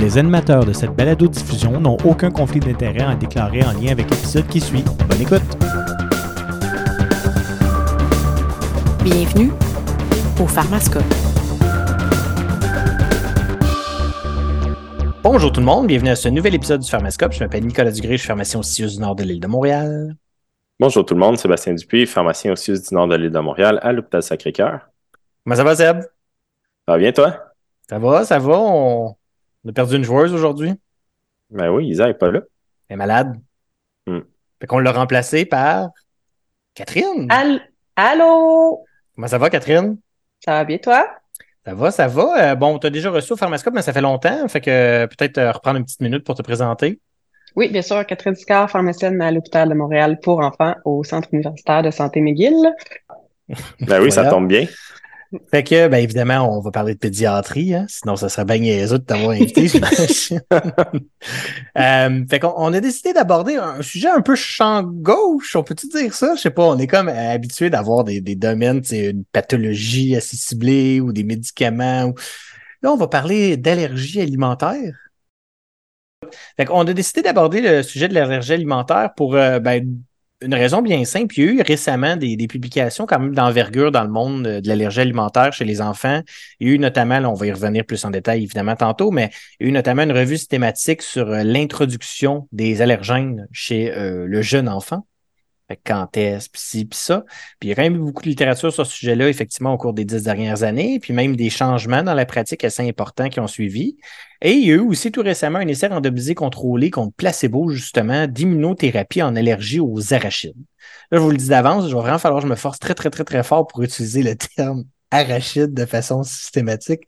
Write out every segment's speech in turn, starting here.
Les animateurs de cette balado-diffusion n'ont aucun conflit d'intérêt à déclarer en lien avec l'épisode qui suit. Bonne écoute! Bienvenue au Pharmascope. Bonjour tout le monde, bienvenue à ce nouvel épisode du Pharmascope. Je m'appelle Nicolas Dugré, je suis pharmacien au CIUS du Nord de l'île de Montréal. Bonjour tout le monde, Sébastien Dupuis, pharmacien au CIUS du Nord de l'île de Montréal à l'hôpital Sacré-Cœur. Comment ça va, Seb? Ça va bien, toi? Ça va, ça va. On, a perdu une joueuse aujourd'hui. Ben oui, Isa n'est pas là. Elle est malade. Hmm. Fait qu'on l'a remplacée par Catherine. Allô? Comment ça va, Catherine? Ça va bien, toi? Ça va, ça va. Euh, bon, tu as déjà reçu au Pharmascope, mais ça fait longtemps. Fait que euh, peut-être euh, reprendre une petite minute pour te présenter. Oui, bien sûr. Catherine Sicard, pharmacienne à l'hôpital de Montréal pour enfants au Centre universitaire de santé McGill. Ben oui, ça tombe bien. Fait que, ben évidemment, on va parler de pédiatrie, hein? sinon ça serait bien niaiseux de t'avoir invité. euh, fait qu'on on a décidé d'aborder un sujet un peu champ gauche, on peut-tu dire ça? Je sais pas, on est comme habitué d'avoir des, des domaines, c'est une pathologie assez ciblée ou des médicaments. Ou... Là, on va parler d'allergie alimentaire. Fait qu'on a décidé d'aborder le sujet de l'allergie alimentaire pour euh, ben, une raison bien simple. Il y a eu récemment des, publications quand même d'envergure dans le monde de l'allergie alimentaire chez les enfants. Il y a eu notamment, on va y revenir plus en détail évidemment tantôt, mais il y a eu notamment une revue systématique sur euh, l'introduction des allergènes chez euh, le jeune enfant. Quand est-ce, puis ci, puis ça. Puis il y a quand même eu beaucoup de littérature sur ce sujet-là, effectivement, au cours des dix dernières années, puis même des changements dans la pratique assez importants qui ont suivi. Et il y a eu aussi tout récemment un essai randomisé contrôlé contre placebo, justement, d'immunothérapie en allergie aux arachides. Là, je vous le dis d'avance, il va vraiment falloir que je me force très, très, très, très fort pour utiliser le terme arachide de façon systématique.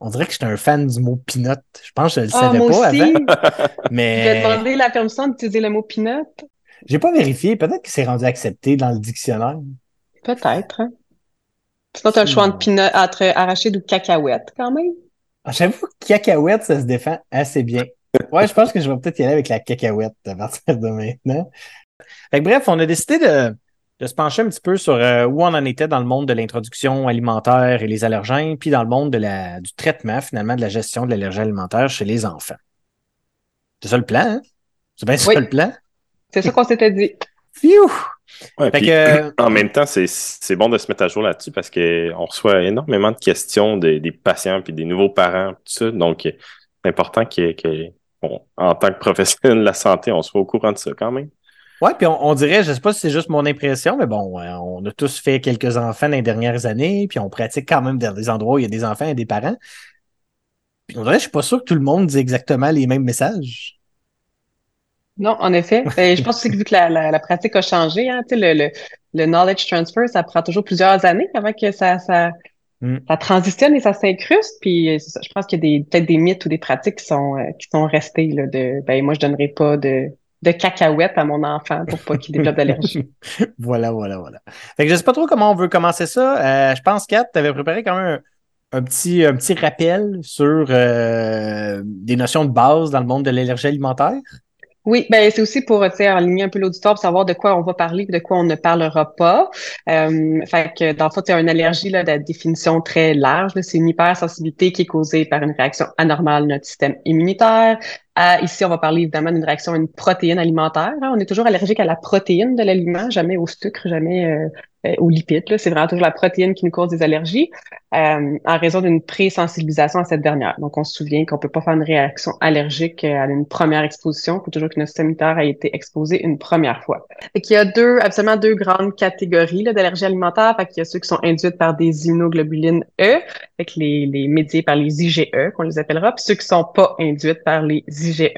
On dirait que j'étais un fan du mot peanut. Je pense que je ne le ah, savais pas avant. Mais... Je vais demander la permission d'utiliser le mot peanut. J'ai pas vérifié. Peut-être que c'est rendu accepté dans le dictionnaire. Peut-être. Hein? Sinon, tu as le choix entre, peanut, entre arachide ou cacahuète, quand même. Ah, j'avoue que cacahuète, ça se défend assez bien. Ouais, je pense que je vais peut-être y aller avec la cacahuète à partir de maintenant. bref, on a décidé de, se pencher un petit peu sur euh, où on en était dans le monde de l'introduction alimentaire et les allergènes, puis dans le monde de la, du traitement, finalement, de la gestion de l'allergie alimentaire chez les enfants. C'est ça le plan, hein? C'est bien ça le plan? C'est ça qu'on s'était dit. Phew! En même temps, c'est bon de se mettre à jour là-dessus parce qu'on reçoit énormément de questions des patients et des nouveaux parents, tout ça. Donc, c'est important qu'en tant que professionnel de la santé, on soit au courant de ça quand même. Oui, puis on, dirait, je ne sais pas si c'est juste mon impression, mais bon, on a tous fait quelques enfants dans les dernières années, puis on pratique quand même dans des endroits où il y a des enfants et des parents. Puis on dirait, je suis pas sûr que tout le monde dit exactement les mêmes messages. Non, en effet. Ben, je pense aussi que vu que la, la, pratique a changé, hein, le, le, le, knowledge transfer, ça prend toujours plusieurs années avant que ça, ça, mm. ça transitionne et ça s'incruste. Puis je pense qu'il y a peut-être des mythes ou des pratiques qui sont, euh, qui sont restées là, de ben moi je donnerai pas de, de cacahuètes à mon enfant pour pas qu'il développe d'allergie. voilà, voilà, voilà. Fait que je sais pas trop comment on veut commencer ça. Euh, je pense, Kat, tu avais préparé quand même un, un, petit, un petit rappel sur euh, des notions de base dans le monde de l'allergie alimentaire. Oui, ben c'est aussi pour aligner un peu l'auditoire, pour savoir de quoi on va parler de quoi on ne parlera pas. Euh, fait que dans le fond, c'est une allergie là, de définition très large. C'est une hypersensibilité qui est causée par une réaction anormale de notre système immunitaire. Ici, on va parler évidemment d'une réaction à une protéine alimentaire. Hein. On est toujours allergique à la protéine de l'aliment, jamais au sucre, jamais euh, euh, aux lipides. C'est vraiment toujours la protéine qui nous cause des allergies euh, en raison d'une pré-sensibilisation à cette dernière. Donc, on se souvient qu'on peut pas faire une réaction allergique à une première exposition. Il faut toujours que notre système immunitaire ait été exposé une première fois. Et qu'il y a deux, absolument deux grandes catégories d'allergies alimentaires. Fait qu'il y a ceux qui sont induites par des immunoglobulines E, avec les, les médiés par les IgE, qu'on les appellera, puis ceux qui sont pas induites par les IgE.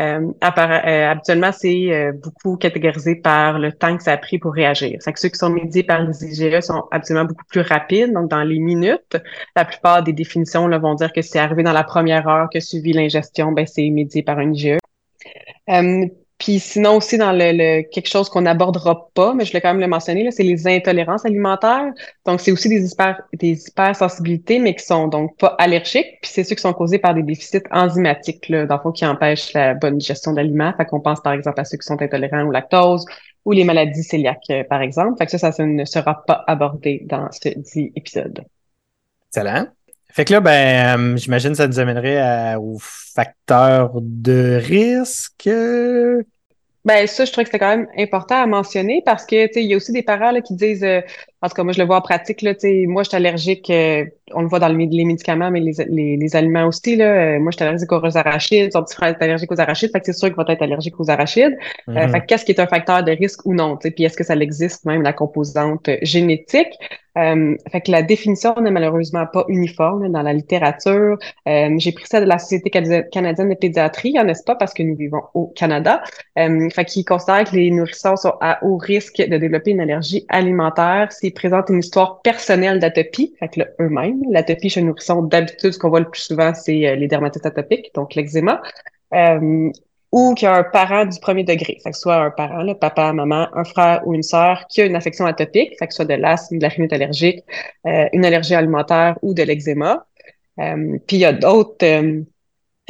Euh, euh, habituellement, c'est euh, beaucoup catégorisé par le temps que ça a pris pour réagir. Que ceux qui sont médiés par les IgE sont absolument beaucoup plus rapides, donc dans les minutes. La plupart des définitions vont dire que c'est arrivé dans la première heure que suivi l'ingestion, ben c'est médié par un IgE. Puis sinon aussi dans le, quelque chose qu'on n'abordera pas, mais je voulais quand même le mentionner, c'est les intolérances alimentaires. Donc c'est aussi des hyper des hypersensibilités, mais qui sont donc pas allergiques. Puis c'est ceux qui sont causés par des déficits enzymatiques, là, dans le fond, qui empêchent la bonne digestion d'aliments. Fait qu'on pense par exemple à ceux qui sont intolérants au lactose ou les maladies cœliaques, euh, par exemple. Fait que ça, ça ne sera pas abordé dans ce dit épisode. Excellent. Fait que là, ben, j'imagine que ça nous amènerait aux facteurs de risque. Ben ça, je trouve que c'est quand même important à mentionner parce que tu sais, il y a aussi des parents là, qui disent, euh, en tout cas moi je le vois en pratique là, moi je suis allergique, euh, on le voit dans les médicaments, mais les, les, les aliments aussi là. Euh, moi je suis allergique aux arachides, son petit frère est allergique aux arachides, fait que c'est sûr qu'il va être allergique aux arachides. Mm-hmm. fait qu'est-ce qui est un facteur de risque ou non, puis est-ce que ça existe même la composante génétique? Euh, fait que la définition n'est malheureusement pas uniforme dans la littérature. Euh, J'ai pris ça de la Société canadienne de pédiatrie, n'est-ce pas, parce que nous vivons au Canada. Euh, fait qu'ils considèrent que les nourrissons sont à haut risque de développer une allergie alimentaire présentent une histoire personnelle d'atopie, fait que eux-mêmes. L'atopie chez le nourrisson, d'habitude, ce qu'on voit le plus souvent, c'est euh, les dermatites atopiques, donc l'eczéma. Euh, ou qu'il y a un parent du premier degré, fait que soit un parent, le papa, maman, un frère ou une sœur qui a une affection atopique, fait que soit de l'asthme, de la rhinite allergique, euh, une allergie alimentaire ou de l'eczéma. Euh, puis il y a d'autres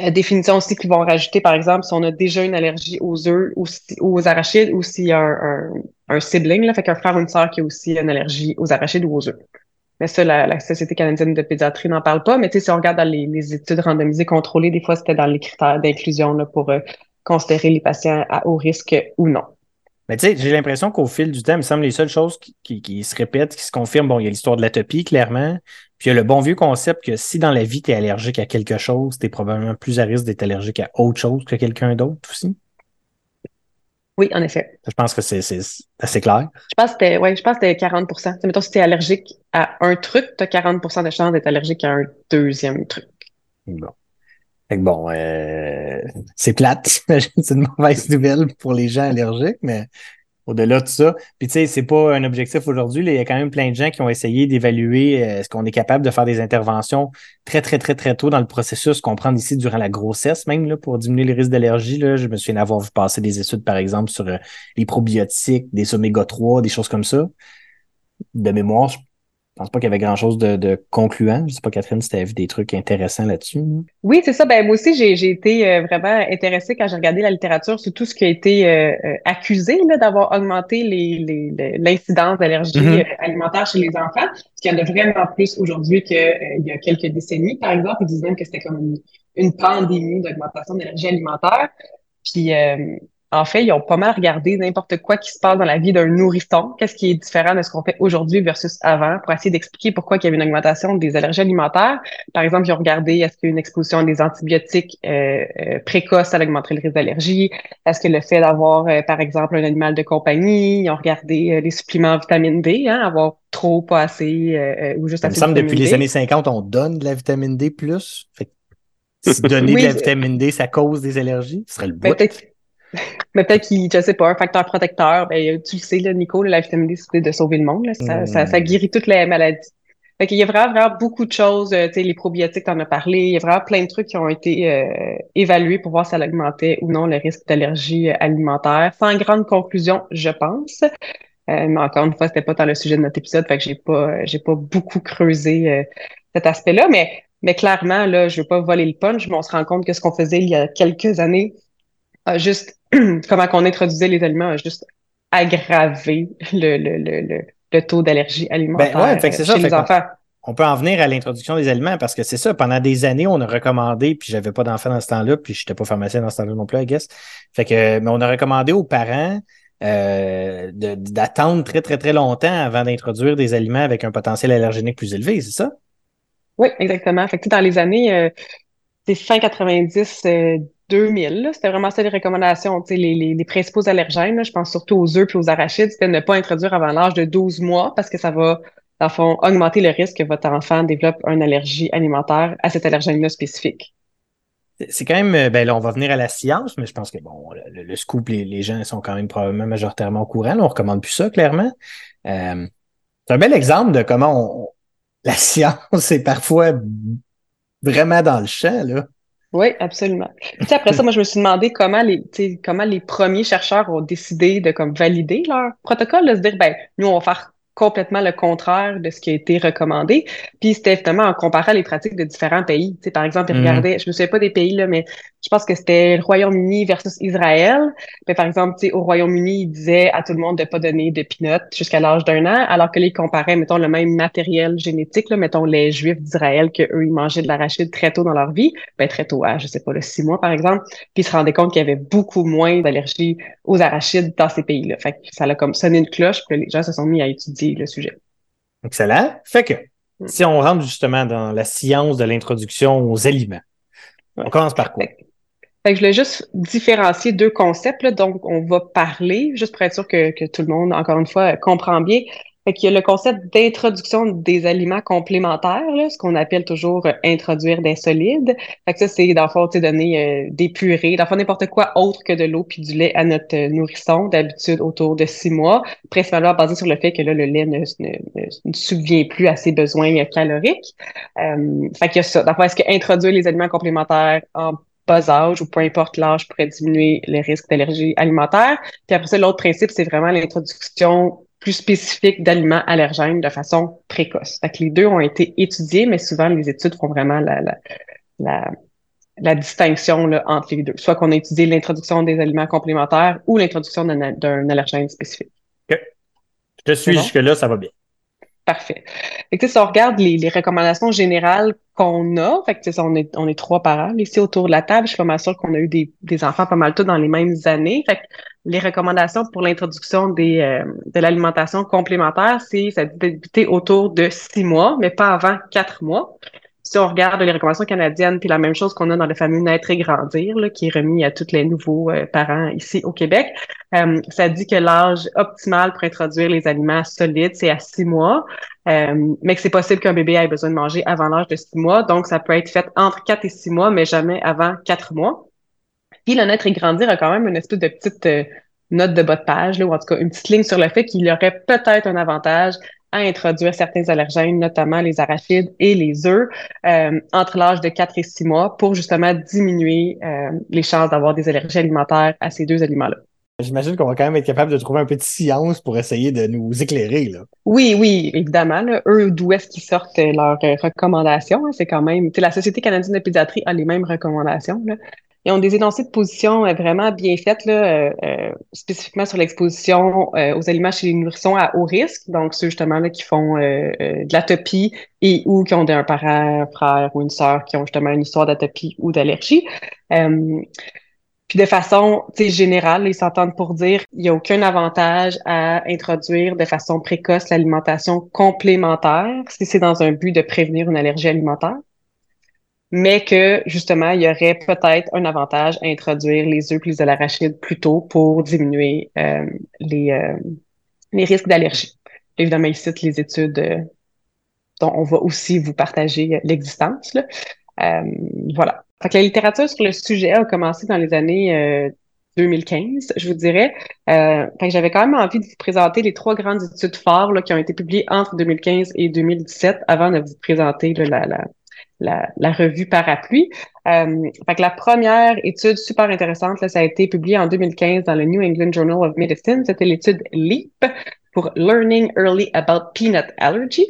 euh, définitions aussi qui vont rajouter, par exemple, si on a déjà une allergie aux œufs ou, aux arachides ou s'il y a un, un, sibling, là, fait qu'un frère ou une sœur qui a aussi une allergie aux arachides ou aux œufs. Mais ça, la, Société canadienne de pédiatrie n'en parle pas. Mais tu sais, si on regarde dans les, les études randomisées contrôlées, des fois, c'était dans les critères d'inclusion pour considérer les patients à haut risque ou non. Mais tu sais, j'ai l'impression qu'au fil du temps, il me semble les seules choses qui, qui, se répètent, qui se confirment, bon, il y a l'histoire de l'atopie, clairement. Puis il y a le bon vieux concept que si dans la vie, tu es allergique à quelque chose, tu es probablement plus à risque d'être allergique à autre chose que quelqu'un d'autre aussi. Oui, en effet. Je pense que c'est assez clair. Je pense que ouais, je pense que c'était 40% Mettons, si tu es allergique à un truc, tu as 40% de chance d'être allergique à un deuxième truc. Bon. Fait que bon, euh, c'est plate. c'est une mauvaise nouvelle pour les gens allergiques, mais au-delà de ça. Puis tu sais, c'est pas un objectif aujourd'hui. Il y a quand même plein de gens qui ont essayé d'évaluer euh, est-ce qu'on est capable de faire des interventions très, très, très, très tôt dans le processus, qu'on prend ici durant la grossesse même, là, pour diminuer les risques d'allergie. Je me souviens d'avoir vu passer des études, par exemple, sur euh, les probiotiques, des oméga 3, des choses comme ça. De mémoire, je pense pas qu'il y avait grand-chose de, concluant. Je sais pas, Catherine, si tu as vu des trucs intéressants là-dessus. Oui, c'est ça. Ben moi aussi, j'ai été euh, vraiment intéressée quand j'ai regardé la littérature sur tout ce qui a été euh, euh, accusé d'avoir augmenté l'incidence les, d'allergies mm-hmm. alimentaires chez les enfants. Parce qu'il y en a vraiment plus aujourd'hui qu'il y a quelques décennies, par exemple. Ils disent même que c'était comme une, une pandémie d'augmentation d'allergies alimentaires. Puis en fait, ils ont pas mal regardé n'importe quoi qui se passe dans la vie d'un nourrisson, qu'est-ce qui est différent de ce qu'on fait aujourd'hui versus avant, pour essayer d'expliquer pourquoi il y avait une augmentation des allergies alimentaires? Par exemple, ils ont regardé est-ce qu'une exposition à des antibiotiques euh, euh, précoces, ça augmenterait le risque d'allergie? Est-ce que le fait d'avoir, euh, par exemple, un animal de compagnie, ils ont regardé les suppléments vitamine D, hein, avoir trop, pas assez, ou juste assez. Il me semble depuis les années 50, on donne de la vitamine D plus. Fait si donner de la vitamine D, ça cause des allergies, ce serait le bout. Mais peut-être qu'il, je sais pas, un facteur protecteur, ben, tu le sais, là, Nico, la vitamine D, c'est de sauver le monde. Ça, ça, ça, mm. guérit toutes les maladies. Fait qu'il y a vraiment, vraiment beaucoup de choses, euh, tu sais, les probiotiques, t'en as parlé, il y a vraiment plein de trucs qui ont été euh, évalués pour voir si ça augmentait ou non le risque d'allergie euh, alimentaire. Sans grande conclusion, je pense. mais encore une fois, c'était pas dans le sujet de notre épisode, fait que j'ai pas, j'ai pas beaucoup creusé cet aspect-là, mais mais clairement, là, je veux pas voler le punch, mais on se rend compte que ce qu'on faisait il y a quelques années a juste comment qu'on introduisait les aliments a juste aggravé le, le, le, le taux d'allergie alimentaire ben ouais, chez les enfants. On peut en venir à l'introduction des aliments parce que c'est ça, pendant des années, on a recommandé, puis j'avais pas d'enfants dans ce temps-là, puis j'étais pas pharmacien dans ce temps-là non plus, I guess. Fait que, mais on a recommandé aux parents euh, d'attendre très, très, très longtemps avant d'introduire des aliments avec un potentiel allergénique plus élevé, c'est ça? Oui, exactement. Fait que dans les années, euh, c'est fin 90, 2000. C'était vraiment ça les recommandations. Les, les, principaux allergènes, je pense surtout aux œufs et aux arachides, c'était ne pas introduire avant l'âge de 12 mois parce que ça va, dans le fond, augmenter le risque que votre enfant développe une allergie alimentaire à cet allergène-là spécifique. C'est quand même, ben là, on va venir à la science, mais je pense que bon, le, scoop, les, gens sont quand même probablement majoritairement au courant. on recommande plus ça, clairement. Euh, c'est un bel exemple de comment on, la science est parfois vraiment dans le champ, là. Oui, absolument. Puis après ça, moi, je me suis demandé comment les, comment les premiers chercheurs ont décidé de comme valider leur protocole, de se dire, ben, nous, on va faire complètement le contraire de ce qui a été recommandé. Puis c'était évidemment en comparant les pratiques de différents pays. Tu sais, par exemple, ils mm-hmm. regardaient, je me souviens pas des pays, là, mais je pense que c'était le Royaume-Uni versus Israël. Mais par exemple, au Royaume-Uni, ils disaient à tout le monde de pas donner de peanuts jusqu'à l'âge d'un an, alors que ils comparaient, mettons, le même matériel génétique, là, mettons, les Juifs d'Israël, que eux, ils mangeaient de l'arachide très tôt dans leur vie, ben très tôt, à, je sais pas, le six mois, par exemple, puis ils se rendaient compte qu'il y avait beaucoup moins d'allergies aux arachides dans ces pays-là. Fait que ça a comme sonné une cloche, puis les gens se sont mis à étudier le sujet. Excellent. Fait que, mm. si on rentre justement dans la science de l'introduction aux aliments, on commence par quoi? Fait que je voulais juste différencier deux concepts. Là. Donc, on va parler, juste pour être sûr que, que tout le monde, encore une fois, comprend bien. Fait qu'il y a le concept d'introduction des aliments complémentaires, là, ce qu'on appelle toujours euh, introduire des solides. Fait que ça, c'est dans le fond, donner euh, des purées, dans fond, n'importe quoi autre que de l'eau puis du lait à notre euh, nourrisson, d'habitude autour de six mois, principalement basé sur le fait que là, le lait ne, ne, ne, subvient plus à ses besoins caloriques. Fait qu'il y a ça. Dans le est-ce qu'introduire les aliments complémentaires en bas âge ou peu importe l'âge pourrait diminuer les risques d'allergie alimentaire. Puis après ça, l'autre principe, c'est vraiment l'introduction plus spécifique d'aliments allergènes de façon précoce. Fait que les deux ont été étudiés, mais souvent les études font vraiment la, la, la, la distinction là, entre les deux. Soit qu'on a étudié l'introduction des aliments complémentaires ou l'introduction d'un allergène spécifique. OK. Je suis jusque-là, ça va bien. Parfait. Fait que, si on regarde les, les recommandations générales qu'on a, fait que, on, est, on est trois parents ici autour de la table, je suis pas mal sûre qu'on a eu des, des enfants pas mal tous dans les mêmes années. Fait que, les recommandations pour l'introduction des euh, de l'alimentation complémentaire, c'est ça débuter autour de six mois, mais pas avant quatre mois si on regarde les recommandations canadiennes, puis la même chose qu'on a dans le fameux Naître et Grandir, là, qui est remis à tous les nouveaux euh, parents ici au Québec, euh, ça dit que l'âge optimal pour introduire les aliments solides, c'est à six mois, euh, mais que c'est possible qu'un bébé ait besoin de manger avant l'âge de six mois, donc ça peut être fait entre quatre et six mois, mais jamais avant quatre mois. Puis le Naître et Grandir a quand même une espèce de petite note de bas de page, là, ou en tout cas une petite ligne sur le fait qu'il y aurait peut-être un avantage à introduire certains allergènes, notamment les arachides et les œufs, euh, entre l'âge de 4 et 6 mois pour justement diminuer euh, les chances d'avoir des allergies alimentaires à ces deux aliments-là. J'imagine qu'on va quand même être capable de trouver un peu de science pour essayer de nous éclairer. Là. Oui, oui, évidemment. Là, eux, d'où est-ce qu'ils sortent leurs recommandations? Hein? C'est quand même... La Société canadienne de pédiatrie a les mêmes recommandations. Là. Ils ont des énoncés de position euh, vraiment bien faites, là, euh, euh, spécifiquement sur l'exposition aux aliments chez les nourrissons à haut risque, donc ceux justement là, qui font de l'atopie et ou qui ont un parent, un frère ou une sœur qui ont justement une histoire d'atopie ou d'allergie. puis de façon générale, ils s'entendent pour dire qu'il n'y a aucun avantage à introduire de façon précoce l'alimentation complémentaire si c'est dans un but de prévenir une allergie alimentaire mais que justement, il y aurait peut-être un avantage à introduire les œufs plus de l'arachide plus tôt pour diminuer euh, les, euh, les risques d'allergie. Évidemment, il cite les études euh, dont on va aussi vous partager l'existence. voilà. Fait que la littérature sur le sujet a commencé dans les années 2015, je vous dirais. Euh, j'avais quand même envie de vous présenter les trois grandes études phares là, qui ont été publiées entre 2015 et 2017 avant de vous présenter la, la, la, la revue Parapluie. Euh, fait que la première étude super intéressante, là, ça a été publié en 2015 dans le New England Journal of Medicine. C'était l'étude LEAP pour Learning Early About Peanut Allergy.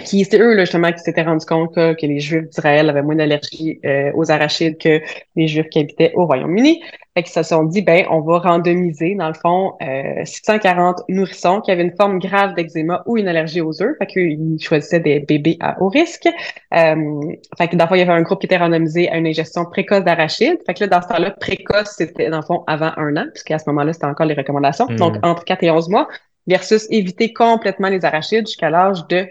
Qui c'est eux là, justement qui s'étaient rendu compte que, les Juifs d'Israël avaient moins d'allergie euh, aux arachides que les Juifs qui habitaient au Royaume-Uni. Fait qu'ils se sont dit ben on va randomiser dans le fond euh, 640 nourrissons qui avaient une forme grave d'eczéma ou une allergie aux œufs. Fait qu'ils choisissaient des bébés à haut risque. Euh, fait que dans le fond il y avait un groupe qui était randomisé à une ingestion précoce d'arachides. Fait que là dans ce temps-là précoce c'était dans le fond avant un an puisqu'à ce moment-là c'était encore les recommandations. Hmm. Donc entre 4 et 11 mois versus éviter complètement les arachides jusqu'à l'âge de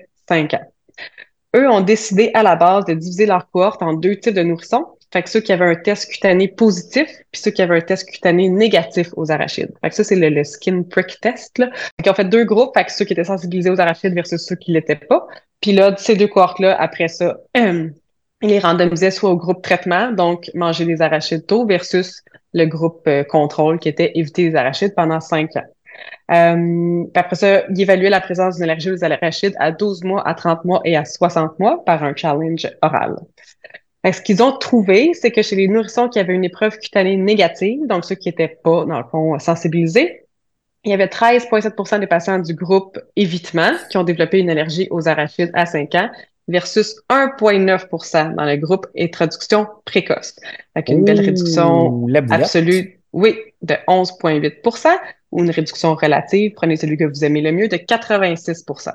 eux ont décidé à la base de diviser leur cohorte en deux types de nourrissons. Fait que ceux qui avaient un test cutané positif, puis ceux qui avaient un test cutané négatif aux arachides. Ça, c'est le, skin prick test. Là. Fait ont fait deux groupes, fait ceux qui étaient sensibilisés aux arachides versus ceux qui l'étaient pas. Puis là, ces deux cohortes-là, après ça, ils les randomisaient soit au groupe traitement, donc manger des arachides tôt, versus le groupe euh, contrôle qui était éviter les arachides pendant cinq ans. Euh, après ça, il évaluait la présence d'une allergie aux arachides à 12 mois, à 30 mois et à 60 mois par un challenge oral. ce qu'ils ont trouvé, c'est que chez les nourrissons qui avaient une épreuve cutanée négative, donc ceux qui n'étaient pas, dans le fond, sensibilisés, il y avait 13,7% des patients du groupe évitement qui ont développé une allergie aux arachides à 5 ans versus 1,9% dans le groupe introduction précoce. Avec une belle réduction absolue, oui, de 11,8% ou une réduction relative, prenez celui que vous aimez le mieux, de 86%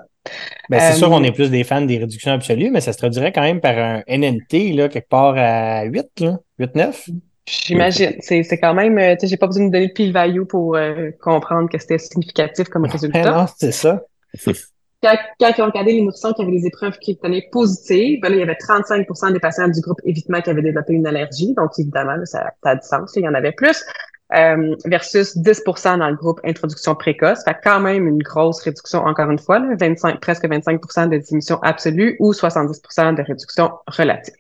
ben, c'est sûr qu'on est plus des fans des réductions absolues, mais ça se traduirait quand même par un NNT, là, quelque part à 8, là, 8-9. J'imagine. C'est, c'est quand même, euh, tu sais, j'ai pas besoin de donner de pile value pour euh, comprendre que c'était significatif comme résultat. non, c'est ça. Quand, quand ils ont regardé les nourrissons qui avaient des épreuves étaient positives, ben là, il y avait 35% des patients du groupe évitement qui avaient développé une allergie. Donc, évidemment, ça, ça, a du sens. il y en avait plus. Euh, versus 10% dans le groupe introduction précoce. Fait quand même une grosse réduction, encore une fois, là, 25, presque 25 de diminution absolue ou 70% de réduction relative.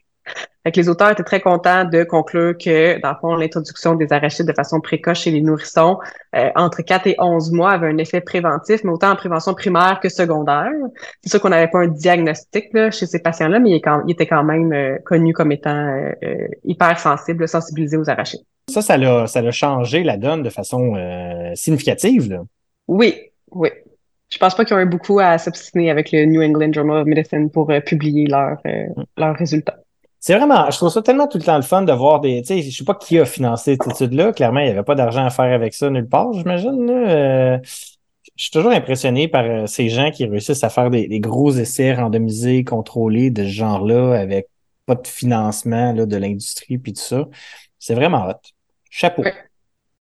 Fait que les auteurs étaient très contents de conclure que, dans le fond, l'introduction des arachides de façon précoce chez les nourrissons euh, entre 4 et 11 mois avait un effet préventif, mais autant en prévention primaire que secondaire. C'est sûr qu'on n'avait pas un diagnostic là, chez ces patients-là, mais il, était quand même euh, connu comme étant euh, hyper sensible, sensibilisé aux arachides. Ça, ça l'a, ça changé la donne de façon significative. Là? Oui, oui. Je pense pas qu'ils ont eu beaucoup à s'obstiner avec le New England Journal of Medicine pour publier leurs mm. leurs résultats. C'est vraiment, je trouve ça tellement tout le temps le fun de voir des, tu sais, je sais pas qui a financé cette étude-là. Clairement, il n'y avait pas d'argent à faire avec ça nulle part, j'imagine. Euh, je suis toujours impressionné par euh, ces gens qui réussissent à faire des, gros essais randomisés, contrôlés de ce genre-là, avec pas de financement là, de l'industrie puis tout ça. C'est vraiment hot. Chapeau.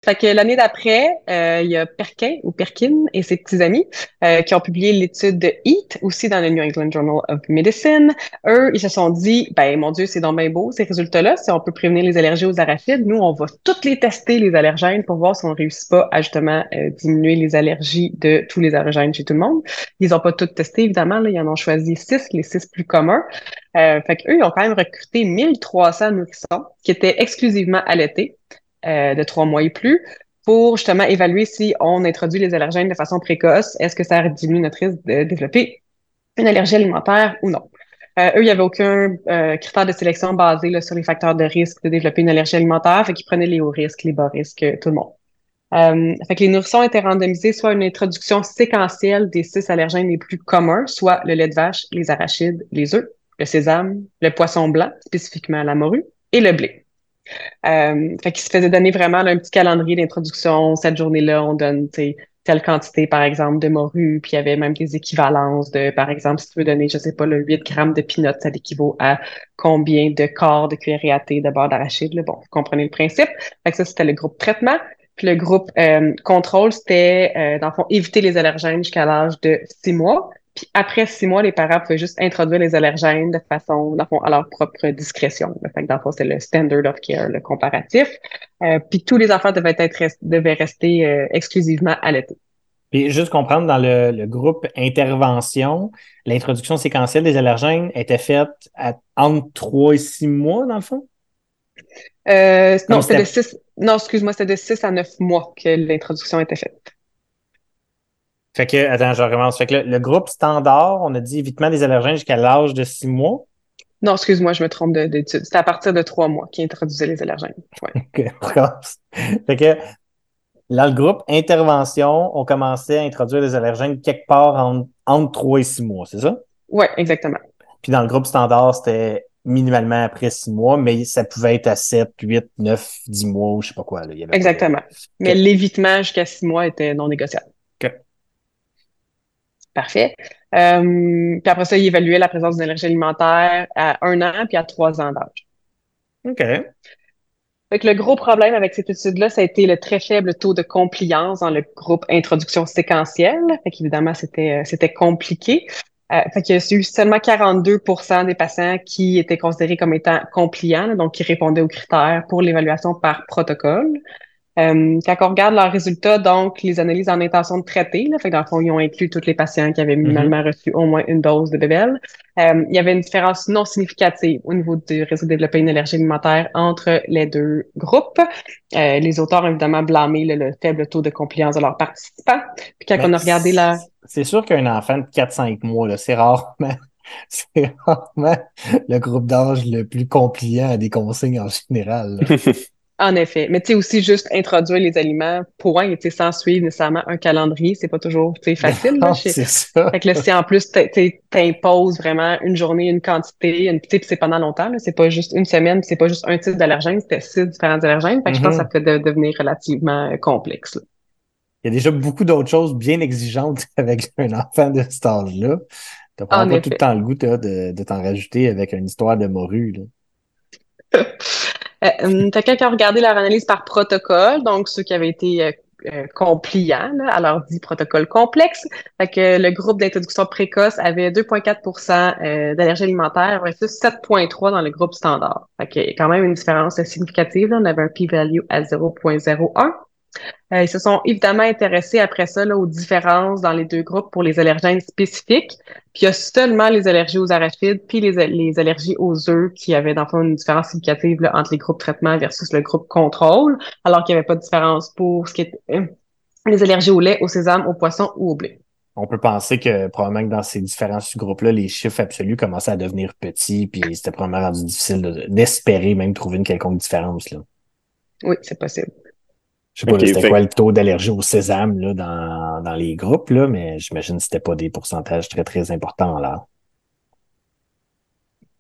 Fait que l'année d'après, euh, il y a Perkin ou Perkin et ses petits amis euh, qui ont publié l'étude de HEAT aussi dans le New England Journal of Medicine. Eux, ils se sont dit, ben mon Dieu, c'est donc bien beau ces résultats-là. Si on peut prévenir les allergies aux arachides, nous on va toutes les tester les allergènes pour voir si on réussit pas à justement euh, diminuer les allergies de tous les allergènes chez tout le monde. Ils ont pas toutes testé évidemment, là, ils en ont choisi six, les six plus communs. Euh, fait qu'eux, ils ont quand même recruté 1300 nourrissons qui étaient exclusivement allaités. Euh, de trois mois et plus pour justement évaluer si on introduit les allergènes de façon précoce, est-ce que ça diminue notre risque de développer une allergie alimentaire ou non? Euh, eux, il n'y avait aucun euh, critère de sélection basé là, sur les facteurs de risque de développer une allergie alimentaire, fait qu'ils prenaient les hauts risques, les bas risques, tout le monde. Euh, fait que les nourrissons étaient randomisés soit une introduction séquentielle des six allergènes les plus communs, soit le lait de vache, les arachides, les œufs, le sésame, le poisson blanc, spécifiquement la morue, et le blé. Euh, fait qu'il se faisait donner vraiment un petit calendrier d'introduction. Cette journée-là, on donne telle quantité, par exemple, de morue, puis il y avait même des équivalences de, par exemple, si tu veux donner, je sais pas, le 8 grammes de peanuts, ça équivaut à combien de corps de cuillère à thé de beurre d'arachide. Bon, vous comprenez le principe. Fait que ça, c'était le groupe traitement. Puis le groupe euh, contrôle, c'était, euh, dans le fond, éviter les allergènes jusqu'à l'âge de six mois. Puis après six mois, les parents pouvaient juste introduire les allergènes de façon, dans à leur propre discrétion. Fait que dans le fond, c'est le standard of care, le comparatif. Euh, puis tous les enfants devaient être devaient rester euh, exclusivement allaités. Puis juste comprendre, dans le, groupe intervention, l'introduction séquentielle des allergènes était faite à, entre trois et six mois, dans le fond? Euh, non, c'était de six, non, excuse-moi, c'était de six à neuf mois que l'introduction était faite. Fait que, attends, je recommence. Fait que le, groupe standard, on a dit évitement des allergènes jusqu'à l'âge de six mois. Non, excuse-moi, je me trompe d'étude. C'était à partir de trois mois qui introduisait les allergènes. Ouais. OK, Fait que, dans le groupe intervention, on commençait à introduire les allergènes quelque part entre trois et six mois, c'est ça? Oui, exactement. Puis dans le groupe standard, c'était minimalement après six mois, mais ça pouvait être à sept, huit, neuf, dix mois ou je sais pas quoi. Là. Exactement. Mais l'évitement jusqu'à six mois était non négociable. Parfait. Euh, puis après ça, il évaluait la présence d'énergie alimentaire à un an puis à trois ans d'âge. OK. Fait que le gros problème avec cette étude-là, ça a été le très faible taux de compliance dans le groupe introduction séquentielle. Fait qu'évidemment, c'était, euh, c'était compliqué. Euh, fait qu'il y a eu seulement 42% des patients qui étaient considérés comme étant compliants, donc qui répondaient aux critères pour l'évaluation par protocole. Euh, quand on regarde leurs résultats, donc les analyses en intention de traiter, là, fait dans le fond, ils ont inclus tous les patients qui avaient minimalement mm-hmm. reçu au moins une dose de bébel. Euh, il y avait une différence non significative au niveau du réseau développé une allergie alimentaire entre les deux groupes. Euh, les auteurs ont évidemment blâmé le, faible taux de compliance de leurs participants. Puis quand on a regardé la... C'est sûr qu'un enfant de 4-5 mois, c'est rarement c'est rarement le groupe d'âge le plus compliant à des consignes en général. En effet. Mais tu sais, aussi juste introduire les aliments, point, et sans suivre nécessairement un calendrier, c'est pas toujours facile. Là, c'est ça. Fait que là, si en plus t'imposes vraiment une journée, une quantité, une petite, c'est pendant longtemps, c'est pas juste une semaine, c'est pas juste un type d'allergène, c'était six différents allergènes. Fait que je pense que ça mm-hmm. peut devenir relativement euh, complexe. Il y a déjà beaucoup d'autres choses bien exigeantes avec un enfant de cet âge-là. T'as pas tout le temps le goût de, de t'en rajouter avec une histoire de morue. Là. Euh, quelqu'un qui a regardé leur analyse par protocole, donc ceux qui avaient été euh, euh, compliants, alors dit protocole complexe. Fait que le groupe d'introduction précoce avait 2,4% d'allergie alimentaire versus 7,3 dans le groupe standard. Fait a quand même une différence significative. On avait un p-value à 0,01. Euh, ils se sont évidemment intéressés après ça là, aux différences dans les deux groupes pour les allergènes spécifiques. Puis il y a seulement les allergies aux arachides puis les, les allergies aux œufs qui avaient dans le fond une différence significative entre les groupes traitement versus le groupe contrôle, alors qu'il n'y avait pas de différence pour ce qui est euh, les allergies au lait, au sésame, au poisson ou au blé. On peut penser que probablement que dans ces différents sous-groupes-là, les chiffres absolus commençaient à devenir petits, puis c'était probablement rendu difficile d'espérer même trouver une quelconque différence. Là. Oui, c'est possible. Je sais pas c'était quoi le taux d'allergie au sésame là, dans, dans les groupes, là, mais j'imagine que c'était pas des pourcentages très, très importants là.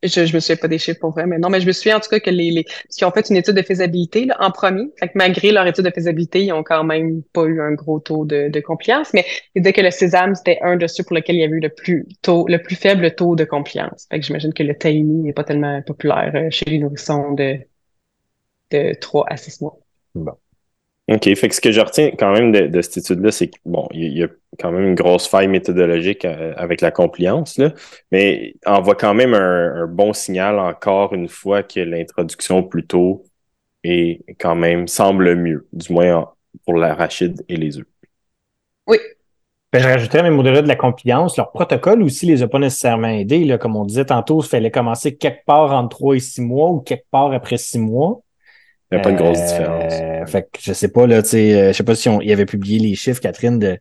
Je, je me souviens pas des chiffres pour vrai, mais non, mais je me souviens en tout cas que les, les qui ont fait une étude de faisabilité là, en premier, fait que malgré leur étude de faisabilité, ils ont quand même pas eu un gros taux de, de compliance, mais ils disaient que le sésame, c'était un de ceux pour lesquels il y avait eu le plus taux, le plus faible taux de compliance. Fait que j'imagine que le tahini n'est pas tellement populaire euh, chez les nourrissons de, de 3 à 6 mois. Bon. OK. Fait que ce que je retiens quand même de, cette étude-là, c'est que bon, il y, a quand même une grosse faille méthodologique euh, avec la compliance, là, mais on voit quand même un, bon signal encore une fois que l'introduction plus tôt est quand même semble mieux, du moins pour l'arachide et les œufs. Oui. Ben, je rajouterais même au-delà de la compliance, leur protocole aussi les a pas nécessairement aidés. Là, comme on disait tantôt, il fallait commencer quelque part entre trois et six mois ou quelque part après six mois. Il n'y a pas de grosse euh, différence. Fait que je sais pas, là, tu sais, euh, je sais pas si on y avait publié les chiffres, Catherine, de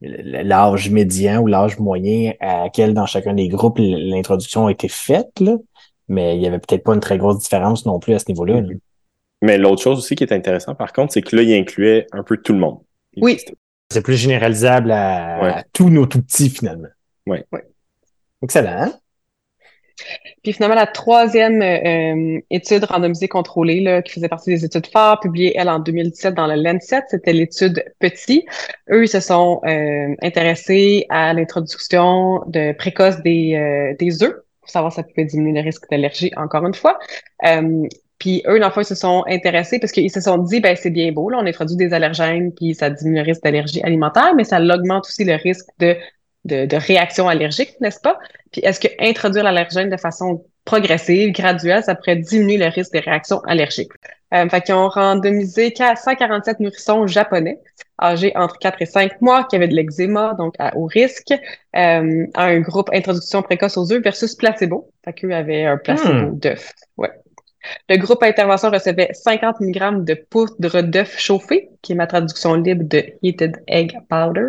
l'âge médian ou l'âge moyen à quel dans chacun des groupes l'introduction a été faite, là. Mais il y avait peut-être pas une très grosse différence non plus à ce niveau-là. Mm-hmm. Mais l'autre chose aussi qui est intéressant, par contre, c'est que là, il incluait un peu tout le monde. Oui. C'est plus généralisable à, tous nos tout petits, finalement. Oui. Ouais. Excellent. Puis finalement, la troisième euh, étude randomisée contrôlée, là, qui faisait partie des études phares, publiée, elle, en 2017 dans le Lancet, c'était l'étude Petit. Eux, ils se sont euh, intéressés à l'introduction de précoce des, euh, des œufs, pour savoir si ça pouvait diminuer le risque d'allergie, encore une fois. puis eux, dans le ils se sont intéressés parce qu'ils se sont dit, ben c'est bien beau, là, on introduit des allergènes, puis ça diminue le risque d'allergie alimentaire, mais ça augmente aussi le risque de de, de réaction allergique, n'est-ce pas? Puis est-ce que introduire l'allergène de façon progressive, graduelle, ça pourrait diminuer le risque des réactions allergiques? Euh, fait qu'ils ont randomisé 147 nourrissons japonais âgés entre 4 et 5 mois qui avaient de l'eczéma, donc à haut risque, euh, à un groupe introduction précoce aux œufs versus placebo. Fait qu'eux avaient un placebo hmm. d'œuf. Ouais. Le groupe intervention recevait 50 mg de poudre d'œuf chauffé, qui est ma traduction libre de Heated Egg Powder,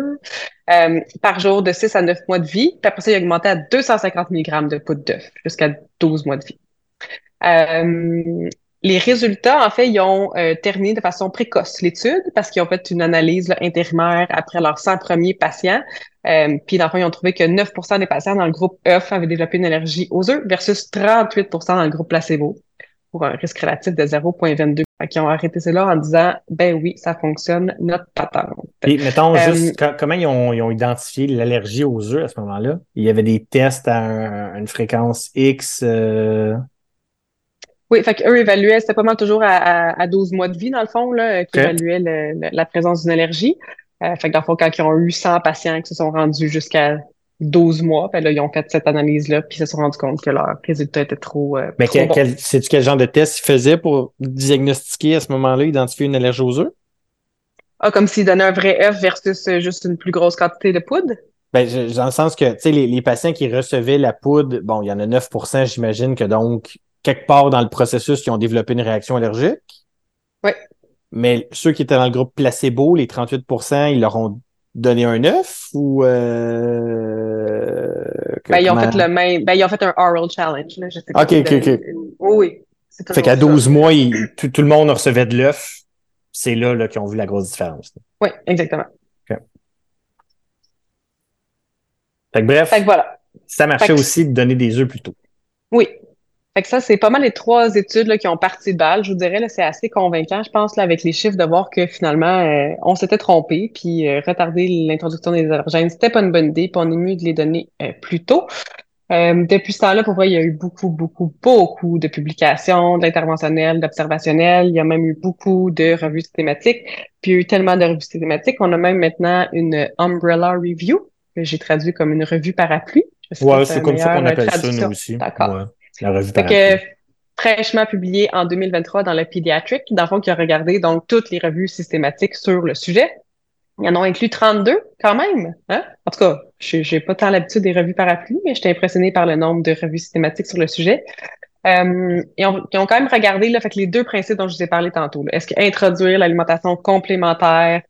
euh, par jour de 6 à 9 mois de vie. Puis après ça, il a augmenté à 250 mg de poudre d'œuf jusqu'à 12 mois de vie. Euh, les résultats, en fait, ils ont euh, terminé de façon précoce l'étude parce qu'ils ont fait une analyse intérimaire après leurs 100 premiers patients. Puis, dans le fond, ils ont trouvé que 9% des patients dans le groupe œuf avaient développé une allergie aux œufs versus 38% dans le groupe placebo pour un risque relatif de 0,22. Qui ont arrêté cela en disant, ben oui, ça fonctionne, notre patente. Et mettons euh, juste, comment ils ont, ils ont identifié l'allergie aux œufs à ce moment-là? Il y avait des tests à, une fréquence X. Euh... Oui, fait qu'eux évaluaient, c'était pas mal toujours à, à, 12 mois de vie, dans le fond, là, qui évaluaient la présence d'une allergie. Euh, fait que dans le fond, quand ils ont eu 100 patients qui se sont rendus jusqu'à 12 mois. Ben là, ils ont fait cette analyse-là, puis ils se sont rendus compte que leur résultat était trop. Euh, Mais quel, sais-tu quel genre de test ils faisaient pour diagnostiquer à ce moment-là, identifier une allergie aux œufs? Ah, comme s'ils donnaient un vrai œuf versus euh, juste une plus grosse quantité de poudre? Ben, dans le sens que, tu sais, les, les, patients qui recevaient la poudre, bon, il y en a 9% j'imagine que donc, quelque part dans le processus, ils ont développé une réaction allergique. Oui. Mais ceux qui étaient dans le groupe placebo, les 38% ils leur ont donné un œuf ou euh... ben, ils ont fait le même ben, ils ont fait un oral challenge là. je sais pas ok ok ok oui Fait qu'à 12 mois, tout, le monde recevait de l'œuf. C'est là, là qu'ils ont vu la grosse différence. Oui, exactement. Fait que bref, fait que voilà. ça marchait aussi de donner des œufs plus tôt. Oui. Fait que ça, c'est pas mal les trois études là, qui ont parti de balle. Je vous dirais, c'est assez convaincant, je pense, là, avec les chiffres, de voir que finalement, euh, on s'était trompé, puis euh, retarder l'introduction des allergènes, c'était pas une bonne idée, puis on est mieux de les donner euh, plus tôt. depuis ce temps-là, pour vrai, il y a eu beaucoup, beaucoup, beaucoup de publications, d'interventionnels, d'observationnels. Il y a même eu beaucoup de revues systématiques. Puis il y a eu tellement de revues systématiques qu'on a même maintenant une Umbrella Review, que j'ai traduit comme une revue parapluie. Ouais, c'est comme ça qu'on appelle ça, nous aussi. D'accord. La revue parapluie. fraîchement publié en 2023 dans le Pediatric, dans le fond, qui a regardé donc toutes les revues systématiques sur le sujet. Il y en ont inclus 32 quand même. Hein? En tout cas, je n'ai pas tant l'habitude des revues parapluies, mais j'étais impressionné par le nombre de revues systématiques sur le sujet. Euh, ils, ont, ont, quand même regardé là, fait que les deux principes dont je vous ai parlé tantôt. Est-ce qu'introduire l'alimentation complémentaire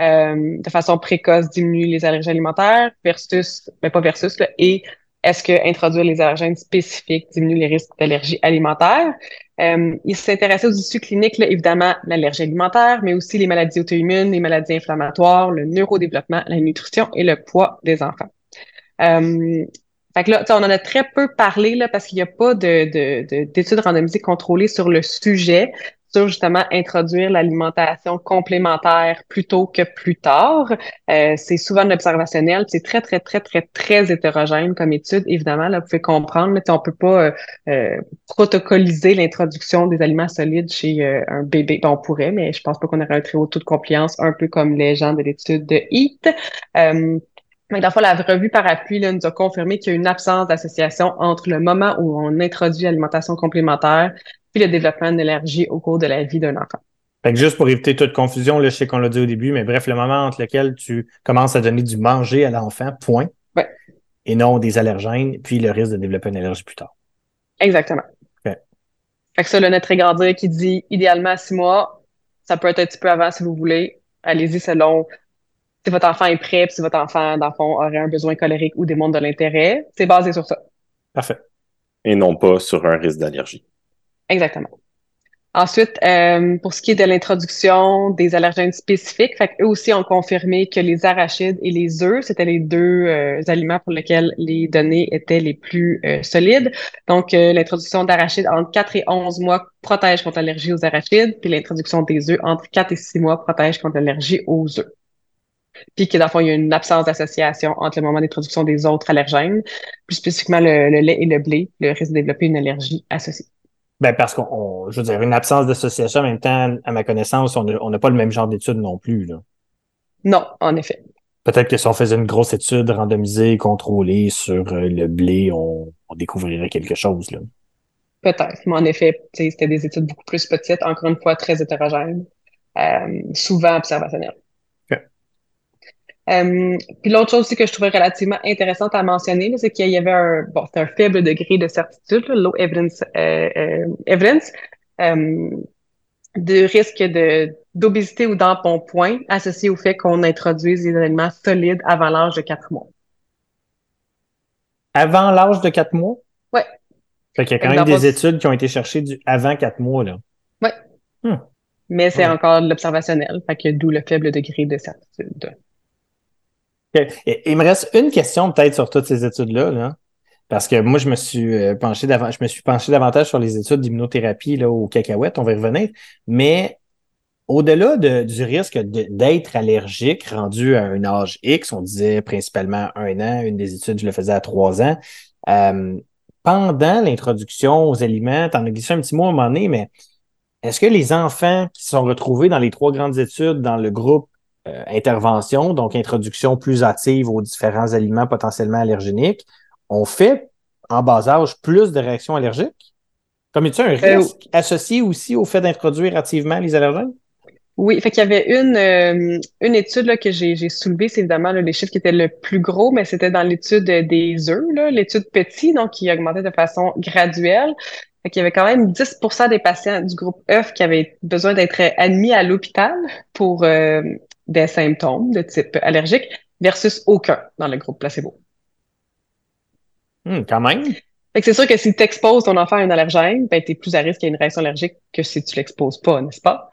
euh, de façon précoce diminue les allergies alimentaires versus, mais pas versus, et est-ce que introduire les allergènes spécifiques diminue les risques d'allergie alimentaire? Euh, il s'intéressait aux issues cliniques, là, évidemment, l'allergie alimentaire, mais aussi les maladies auto-immunes, les maladies inflammatoires, le neurodéveloppement, la nutrition et le poids des enfants. Euh, fait que là, on en a très peu parlé là, parce qu'il n'y a pas de, d'études randomisées contrôlées sur le sujet sur justement introduire l'alimentation complémentaire plus tôt que plus tard. Euh, c'est souvent de l'observationnel, c'est très, très, très, très, très hétérogène comme étude. Évidemment, là, vous pouvez comprendre, mais on peut pas euh, euh, protocoliser l'introduction des aliments solides chez un bébé. on pourrait, mais je pense pas qu'on aurait un très haut taux de compliance, un peu comme les gens de l'étude de HEAT. Mais la fois, la revue Parapluie là, nous a confirmé qu'il y a une absence d'association entre le moment où on introduit l'alimentation complémentaire puis le développement d'allergie au cours de la vie d'un enfant. Fait que juste pour éviter toute confusion, là, je sais qu'on l'a dit au début, mais bref, le moment entre lequel tu commences à donner du manger à l'enfant, point. Ouais. Et non des allergènes, puis le risque de développer une allergie plus tard. Exactement. Okay. Fait que ça, le notre regarder qui dit idéalement six mois, ça peut être un petit peu avant si vous voulez. Allez-y selon si votre enfant est prêt, puis si votre enfant, dans le fond, aurait un besoin colérique ou démontre de l'intérêt. C'est basé sur ça. Parfait. Et non pas sur un risque d'allergie. Exactement. Ensuite, euh, pour ce qui est de l'introduction des allergènes spécifiques, fait eux aussi ont confirmé que les arachides et les œufs, c'était les deux euh, aliments pour lesquels les données étaient les plus euh, solides. Donc, l'introduction d'arachides entre 4 et 11 mois protège contre l'allergie aux arachides, puis l'introduction des œufs entre 4 et 6 mois protège contre l'allergie aux œufs. Puis que dans le fond, il y a une absence d'association entre le moment d'introduction des autres allergènes, plus spécifiquement le lait et le blé, le risque de développer une allergie associée. Ben parce qu'on, je veux dire, une absence d'association en même temps, à ma connaissance, on n'a pas le même genre d'études non plus. Là. Non, en effet. Peut-être que si on faisait une grosse étude randomisée, contrôlée sur euh, le blé, on, découvrirait quelque chose. Là. Peut-être, mais en effet, c'était des études beaucoup plus petites, encore une fois très hétérogènes, euh, souvent observationnelles. Euh, puis l'autre chose aussi que je trouvais relativement intéressante à mentionner, c'est qu'il y avait un, bon, un faible degré de certitude, low evidence, euh, euh, evidence de risque de d'obésité ou d'embonpoint associé au fait qu'on introduise des aliments solides avant l'âge de 4 mois. Avant l'âge de 4 mois? Oui. Fait qu'il y a quand même des études qui ont été cherchées du avant 4 mois, là. Oui. Hmm. Mais c'est encore de l'observationnel, fait que d'où le faible degré de certitude. Il me reste une question peut-être sur toutes ces études-là, là, parce que moi, je me suis euh, penché je me suis penché davantage sur les études d'immunothérapie là, au cacahuètes, on va y revenir. Mais au-delà de, du risque d'être allergique rendu à un âge X, on disait principalement un an, une des études, je le faisais à trois ans. Euh, pendant l'introduction aux aliments, t'en as glissé un petit mot à un moment donné, mais est-ce que les enfants qui sont retrouvés dans les trois grandes études dans le groupe euh, intervention, donc introduction plus active aux différents aliments potentiellement allergéniques, on fait en bas âge plus de réactions allergiques? Comme a un euh, risque associé aussi au fait d'introduire activement les allergènes? Oui, fait qu'il y avait une, euh, une étude là, que j'ai soulevée, c'est évidemment les chiffres qui étaient le plus gros, mais c'était dans l'étude des œufs, l'étude petit, donc qui augmentait de façon graduelle. Fait qu'il y avait quand même 10% des patients du groupe œuf qui avaient besoin d'être admis à l'hôpital pour des symptômes de type allergique versus aucun dans le groupe placebo. Hmm, quand même. c'est sûr que si tu exposes ton enfant à un allergène, ben, tu es plus à risque à une réaction allergique que si tu l'exposes pas, n'est-ce pas?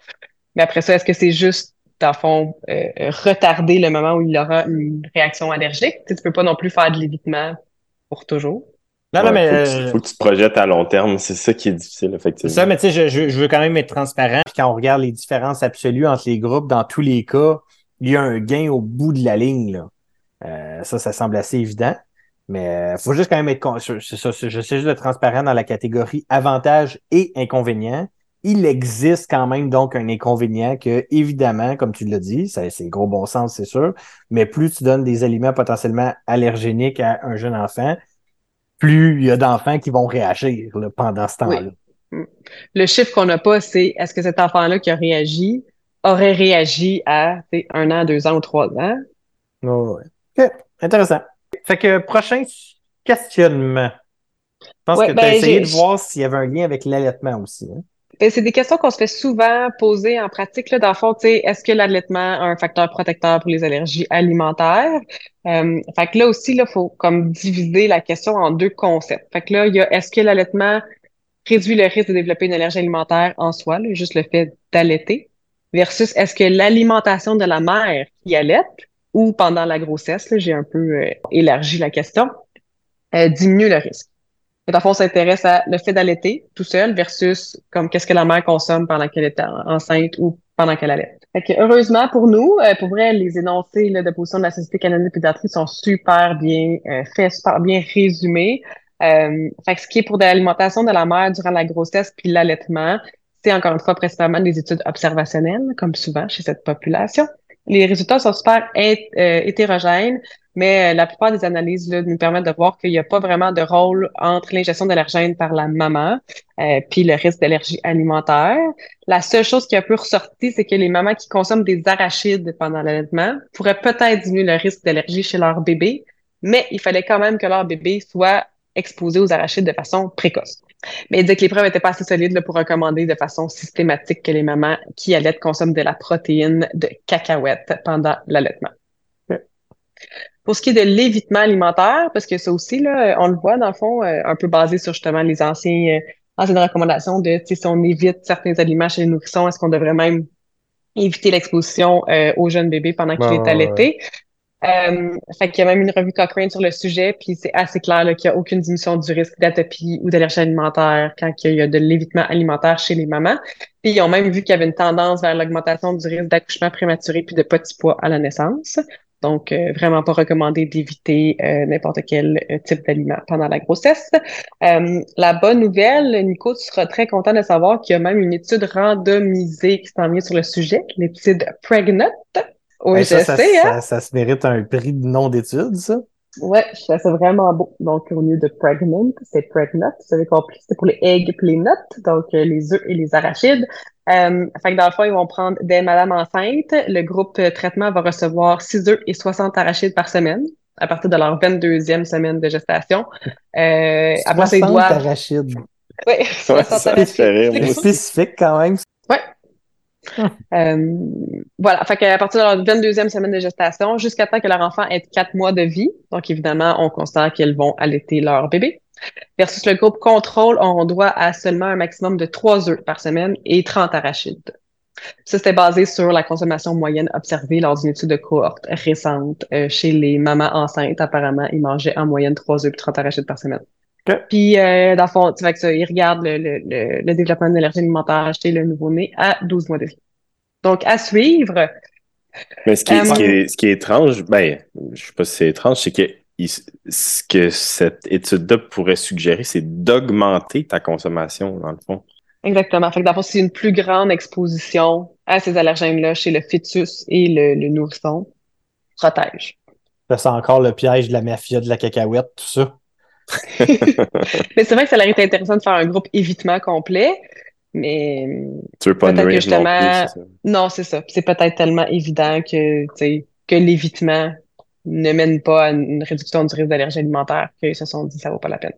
Mais après ça, est-ce que c'est juste, dans le fond, euh, retarder le moment où il aura une réaction allergique? Tu, sais, peux pas non plus faire de l'évitement pour toujours. Non, non, mais. Il faut, que tu te projettes à long terme. C'est ça qui est difficile, effectivement. C'est ça, mais tu sais, je, je, veux quand même être transparent. Puis quand on regarde les différences absolues entre les groupes, dans tous les cas, il y a un gain au bout de la ligne. Là. Euh, ça, ça semble assez évident. Mais il faut juste quand même être. Je sais juste de transparent dans la catégorie avantages et inconvénients. Il existe quand même donc un inconvénient que, évidemment, comme tu l'as dit, c'est gros bon sens, c'est sûr, mais plus tu donnes des aliments potentiellement allergéniques à un jeune enfant, plus il y a d'enfants qui vont réagir pendant ce temps-là. Mm. Le chiffre qu'on n'a pas, c'est est-ce que cet enfant-là qui a réagi aurait réagi à un an, deux ans ou trois ans? Oh, OK, intéressant. Fait que prochain questionnement. Je pense que tu as ben, essayé de voir s'il y avait un lien avec l'allaitement aussi. Hein? Ben, c'est des questions qu'on se fait souvent poser en pratique. Là, dans le fond, est-ce que l'allaitement a un facteur protecteur pour les allergies alimentaires? Euh, fait que là aussi, il faut comme diviser la question en deux concepts. Fait que là, il y a est-ce que l'allaitement réduit le risque de développer une allergie alimentaire en soi, juste le fait d'allaiter, versus est-ce que l'alimentation de la mère qui allaite ou pendant la grossesse, j'ai un peu euh, élargi la question, euh, diminue le risque. Et dans fond, on s'intéresse à le fait d'allaiter tout seul versus comme qu'est-ce que la mère consomme pendant qu'elle est enceinte ou pendant qu'elle allait. Fait que, heureusement pour nous, euh, pour vrai, les énoncés là, de position de la Société canadienne de pédiatrie sont super bien euh, faits, super bien résumés. Euh, fait que ce qui est pour de l'alimentation de la mère durant la grossesse puis l'allaitement, c'est encore une fois principalement des études observationnelles, comme souvent chez cette population. Les résultats sont super euh, hétérogènes, mais euh, la plupart des analyses là, nous permettent de voir qu'il n'y a pas vraiment de rôle entre l'ingestion d'allergènes par la maman euh, puis le risque d'allergie alimentaire. La seule chose qui a peu ressorti, c'est que les mamans qui consomment des arachides pendant l'allaitement pourraient peut-être diminuer le risque d'allergie chez leur bébé, mais il fallait quand même que leur bébé soit exposé aux arachides de façon précoce. Mais il dit que les preuves n'étaient pas assez solides pour recommander de façon systématique que les mamans qui allaitent consomment de la protéine de cacahuètes pendant l'allaitement. Pour ce qui est de l'évitement alimentaire, parce que ça aussi, là, on le voit dans le fond, euh, un peu basé sur justement les anciens, euh, anciennes recommandations de si on évite certains aliments chez les nourrissons, est-ce qu'on devrait même éviter l'exposition euh, aux jeunes bébés pendant qu'il est allaité? Euh, fait qu'il y a même une revue Cochrane sur le sujet, puis c'est assez clair qu'il n'y a aucune diminution du risque d'atopie ou d'allergie alimentaire quand il y a de l'évitement alimentaire chez les mamans. Puis ils ont même vu qu'il y avait une tendance vers l'augmentation du risque d'accouchement prématuré puis de petit poids à la naissance. Donc, euh, vraiment pas recommandé d'éviter euh, n'importe quel euh, type d'aliment pendant la grossesse. la bonne nouvelle, Nico, tu seras très content de savoir qu'il y a même une étude randomisée qui s'en vient sur le sujet, l'étude Pregnant, oui, je ça, sais, hein? ça, se mérite un prix de nom d'étude, ça. Ouais, c'est vraiment beau. Donc, au lieu de pregnant, c'est pregnant. Vous avez compris, c'est pour les eggs et les nuts, donc euh, les œufs et les arachides. Euh, fait que dans le fond, ils vont prendre des madames enceintes. Le groupe euh, traitement va recevoir 6 œufs et 60 arachides par semaine à partir de leur 22e semaine de gestation. Euh, après, ça, ils doivent... arachides. Oui, 60 arachides. C'est spécifique quand même. Ouais, euh, voilà, fait qu'à partir de leur 22e semaine de gestation, jusqu'à temps que leur enfant ait 4 mois de vie, donc évidemment, on constate qu'elles vont allaiter leur bébé, versus le groupe contrôle, on doit à seulement un maximum de 3 œufs par semaine et 30 arachides. Ça, c'était basé sur la consommation moyenne observée lors d'une étude de cohorte récente euh, chez les mamans enceintes. Apparemment, ils mangeaient en moyenne 3 œufs et 30 arachides par semaine. Puis, euh, dans le fond, tu vois que ça, ils regardent le, le, le, développement de l'énergie alimentaire chez le nouveau-né à 12 mois de vie. Donc, à suivre. Mais ce qui, est, ce qui, est, ce qui est étrange, ben, je sais pas si c'est étrange, c'est que ce que cette étude-là pourrait suggérer, c'est d'augmenter ta consommation, dans le fond. Exactement. Fait que dans c'est une plus grande exposition à ces allergènes-là chez le fœtus et le, le nourrisson. Protège. Ça, c'est encore le piège de la mafia de la cacahuète, tout ça. Mais c'est vrai que ça aurait été intéressant de faire un groupe évitement complet. Mais tu veux pas peut justement... non, c'est ça. C'est peut-être tellement évident que, que l'évitement ne mène pas à une réduction du risque d'allergie alimentaire qu'ils se sont dit ça vaut pas la peine.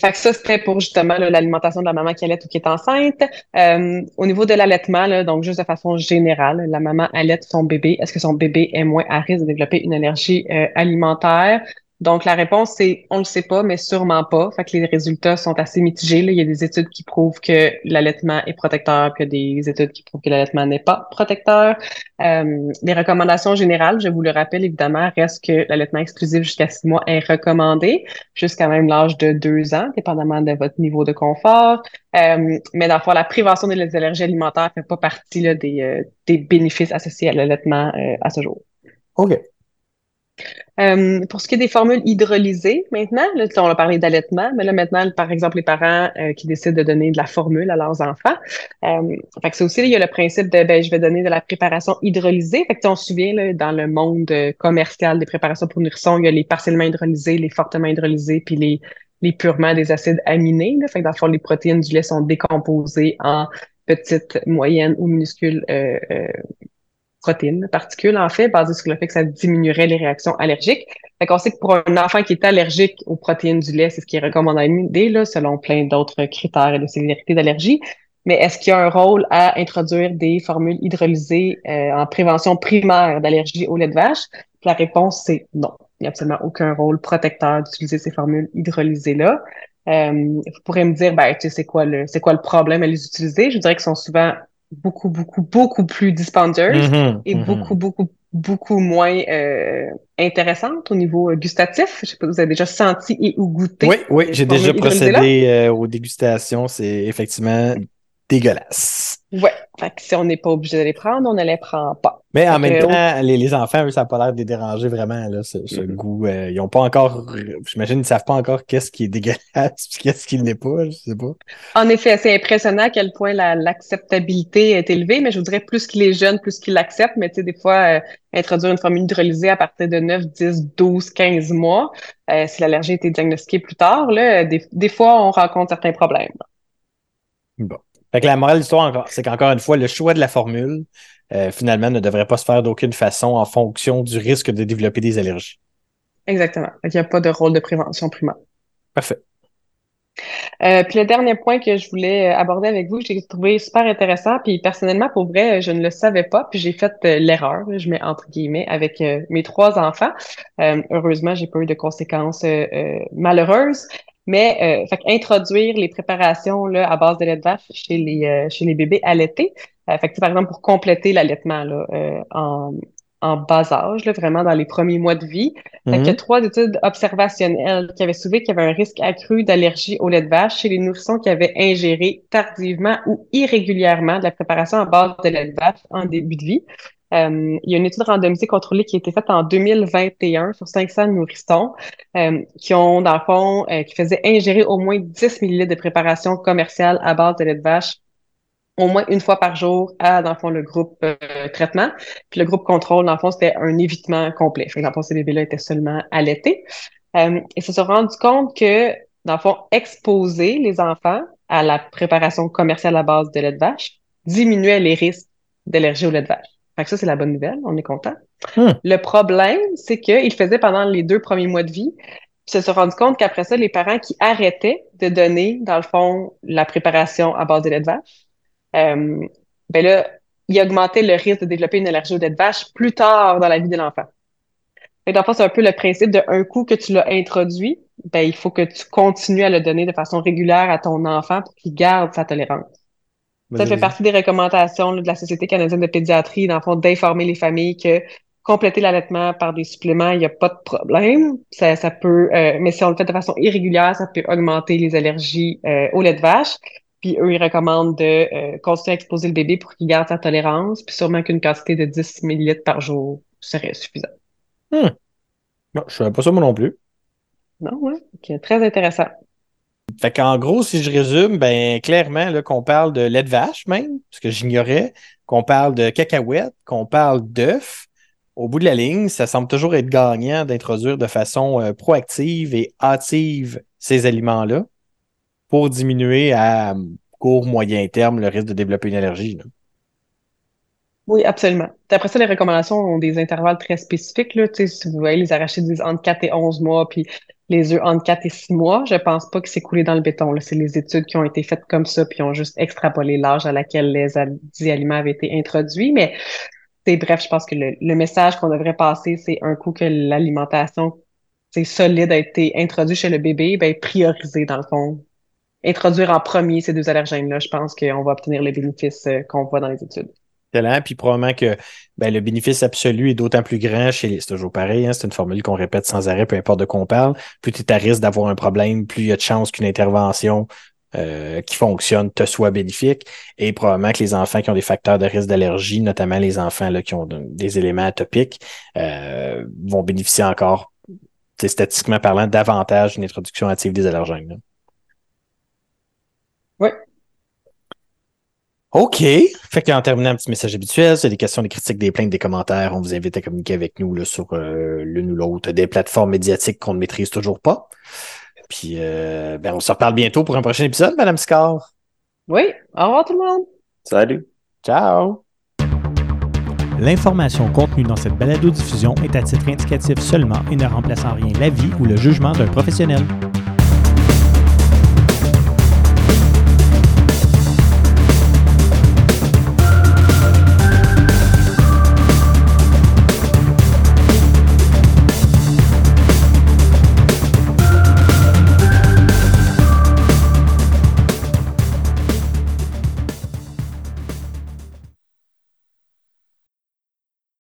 Fait que ça, c'était pour justement l'alimentation de la maman qui allait ou qui est enceinte. Euh, au niveau de l'allaitement, donc juste de façon générale, la maman allaite son bébé. Est-ce que son bébé est moins à risque de développer une allergie euh, alimentaire? Donc, la réponse, c'est on le sait pas, mais sûrement pas. Fait que les résultats sont assez mitigés. Il y a des études qui prouvent que l'allaitement est protecteur, puis il y a des études qui prouvent que l'allaitement n'est pas protecteur. Euh, les recommandations générales, je vous le rappelle évidemment, reste que l'allaitement exclusif jusqu'à six mois est recommandé, jusqu'à même l'âge de deux ans, dépendamment de votre niveau de confort. Euh, mais d'abord, la prévention des allergies alimentaires fait pas partie des, euh, des bénéfices associés à l'allaitement à ce jour. OK. Euh, pour ce qui est des formules hydrolysées, maintenant, là, on a parlé d'allaitement, mais là maintenant, par exemple, les parents euh, qui décident de donner de la formule à leurs enfants. Euh, fait que c'est aussi, il y a le principe de ben, je vais donner de la préparation hydrolysée. Fait que on se là, dans le monde commercial des préparations pour nourrissons, il y a les partiellement hydrolysés, les fortement hydrolysés, puis les, les purement des acides aminés. Là. Fait que les protéines du lait sont décomposées en petites, moyennes ou minuscules euh, protéines, particules, en fait, basées sur le fait que ça diminuerait les réactions allergiques. Fait qu'on sait que pour un enfant qui est allergique aux protéines du lait, c'est ce qui est recommandé, là, selon plein d'autres critères de sévérité d'allergie. Mais est-ce qu'il y a un rôle à introduire des formules hydrolysées euh, en prévention primaire d'allergie au lait de vache? La réponse, c'est non. Il n'y a absolument aucun rôle protecteur d'utiliser ces formules hydrolysées-là. Euh, vous pourrez me dire, ben, tu sais, c'est quoi le, c'est quoi le problème à les utiliser? Je dirais qu'ils sont souvent beaucoup, beaucoup, beaucoup plus dispendieuse mm-hmm, et mm-hmm. beaucoup, beaucoup, beaucoup moins euh, intéressante au niveau euh, gustatif. Je sais pas si vous avez déjà senti et ou goûté. Oui, oui, j'ai déjà procédé euh, aux dégustations. C'est effectivement dégueulasse. Ouais. Fait que si on n'est pas obligé de les prendre, on ne les prend pas. Mais en même temps, les, enfants, eux, ça n'a pas l'air de les déranger vraiment, là, ce, goût. ils n'ont pas encore, j'imagine, ils ne savent pas encore qu'est-ce qui est dégueulasse qu'est-ce qui ne l'est pas, je sais pas. En effet, c'est impressionnant à quel point l'acceptabilité est élevée, mais je vous dirais plus qu'il est jeune, plus qu'il l'accepte. Mais tu sais, des fois, euh, introduire une formule hydrolysée à partir de 9, 10, 12, 15 mois, euh, si l'allergie a été diagnostiquée plus tard, là, des, des fois, on rencontre certains problèmes. Bon. Fait que la morale de l'histoire, c'est qu'encore une fois, le choix de la formule, euh, finalement, ne devrait pas se faire d'aucune façon en fonction du risque de développer des allergies. Exactement. Il n'y a pas de rôle de prévention primaire. Parfait. Euh, puis le dernier point que je voulais aborder avec vous, j'ai trouvé super intéressant. Puis personnellement, pour vrai, je ne le savais pas. Puis j'ai fait euh, l'erreur, je mets entre guillemets, avec mes trois enfants. heureusement, j'ai pas eu de conséquences malheureuses. Mais euh, fait introduire les préparations là, à base de lait de vache chez les euh, chez les bébés allaités. Euh, fait que, par exemple pour compléter l'allaitement là, euh, en, en bas âge, là, vraiment dans les premiers mois de vie. il y a mhm. trois études observationnelles qui avaient soulevé qu'il y avait un risque accru d'allergie au lait de vache chez les nourrissons qui avaient ingéré tardivement ou irrégulièrement de la préparation à base de lait de vache en début de vie. Euh, il y a une étude randomisée contrôlée qui a été faite en 2021 sur 500 nourrissons euh, qui ont, dans le fond, euh, qui faisaient ingérer au moins 10 millilitres de préparation commerciale à base de lait de vache au moins une fois par jour à, dans le fond, le groupe traitement. Puis le groupe contrôle, dans le fond, c'était un évitement complet. Fait dans le fond, ces bébés-là étaient seulement allaités. et se sont rendu compte que, dans le fond, exposer les enfants à la préparation commerciale à base de lait de vache diminuait les risques d'allergie au lait de vache ça, c'est la bonne nouvelle. On est content. Hmm. Le problème, c'est qu'ils faisaient pendant les deux premiers mois de vie. Puis se sont rendu compte qu'après ça, les parents qui arrêtaient de donner, dans le fond, la préparation à base de lait de vache, euh, ben là, ils augmentaient le risque de développer une allergie au lait de vache plus tard dans la vie de l'enfant. Et dans le fond, c'est un peu le principe de un coup que tu l'as introduit, ben, il faut que tu continues à le donner de façon régulière à ton enfant pour qu'il garde sa tolérance. Ça fait partie des recommandations de la Société canadienne de pédiatrie, dans le fond, d'informer les familles que compléter l'allaitement par des suppléments, il n'y a pas de problème. Ça, ça peut, euh, mais si on le fait de façon irrégulière, ça peut augmenter les allergies euh, au lait de vache. Puis eux, ils recommandent de euh, continuer à exposer le bébé pour qu'il garde sa tolérance, puis sûrement qu'une quantité de 10 millilitres par jour serait suffisant. Hmm. je ne savais pas ça moi non plus. Non, ouais. très intéressant. Fait qu'en gros, si je résume, ben clairement qu'on parle de lait de vache même, ce que j'ignorais, qu'on parle de cacahuètes, qu'on parle d'œufs. Au bout de la ligne, ça semble toujours être gagnant d'introduire de façon euh, proactive et hâtive ces aliments-là pour diminuer à court, moyen terme le risque de développer une allergie. Oui, absolument. Après ça, les recommandations ont des intervalles très spécifiques. Là. Si vous voyez, les arachides disent entre 4 et 11 mois, puis les œufs entre 4 et 6 mois. Je pense pas que c'est coulé dans le béton. C'est les études qui ont été faites comme ça, puis ont juste extrapolé l'âge à laquelle les aliments avaient été introduits. Mais c'est bref, je pense que le, message qu'on devrait passer, c'est un coup que l'alimentation solide a été introduit chez le bébé, ben prioriser dans le fond. Introduire en premier ces deux allergènes-là, je pense qu'on va obtenir les bénéfices euh, qu'on voit dans les études. Excellent. Puis probablement que ben, le bénéfice absolu est d'autant plus grand chez les. C'est toujours pareil, hein, c'est une formule qu'on répète sans arrêt, peu importe de quoi on parle. Plus tu es à risque d'avoir un problème, plus il y a de chances qu'une intervention euh, qui fonctionne te soit bénéfique. Et probablement que les enfants qui ont des facteurs de risque d'allergie, notamment les enfants là, qui ont des éléments atopiques, euh, vont bénéficier encore, statistiquement parlant, davantage d'une introduction active des allergènes. Oui, OK. Fait qu'en terminant un petit message habituel, c'est des questions, des critiques, des plaintes, des commentaires, on vous invite à communiquer avec nous là, sur euh, l'une ou l'autre des plateformes médiatiques qu'on ne maîtrise toujours pas. Puis euh, ben, on se reparle bientôt pour un prochain épisode, Madame Scar. Oui. Au revoir tout le monde. Salut. Ciao. L'information contenue dans cette balado-diffusion est à titre indicatif seulement et ne remplace en rien l'avis ou le jugement d'un professionnel.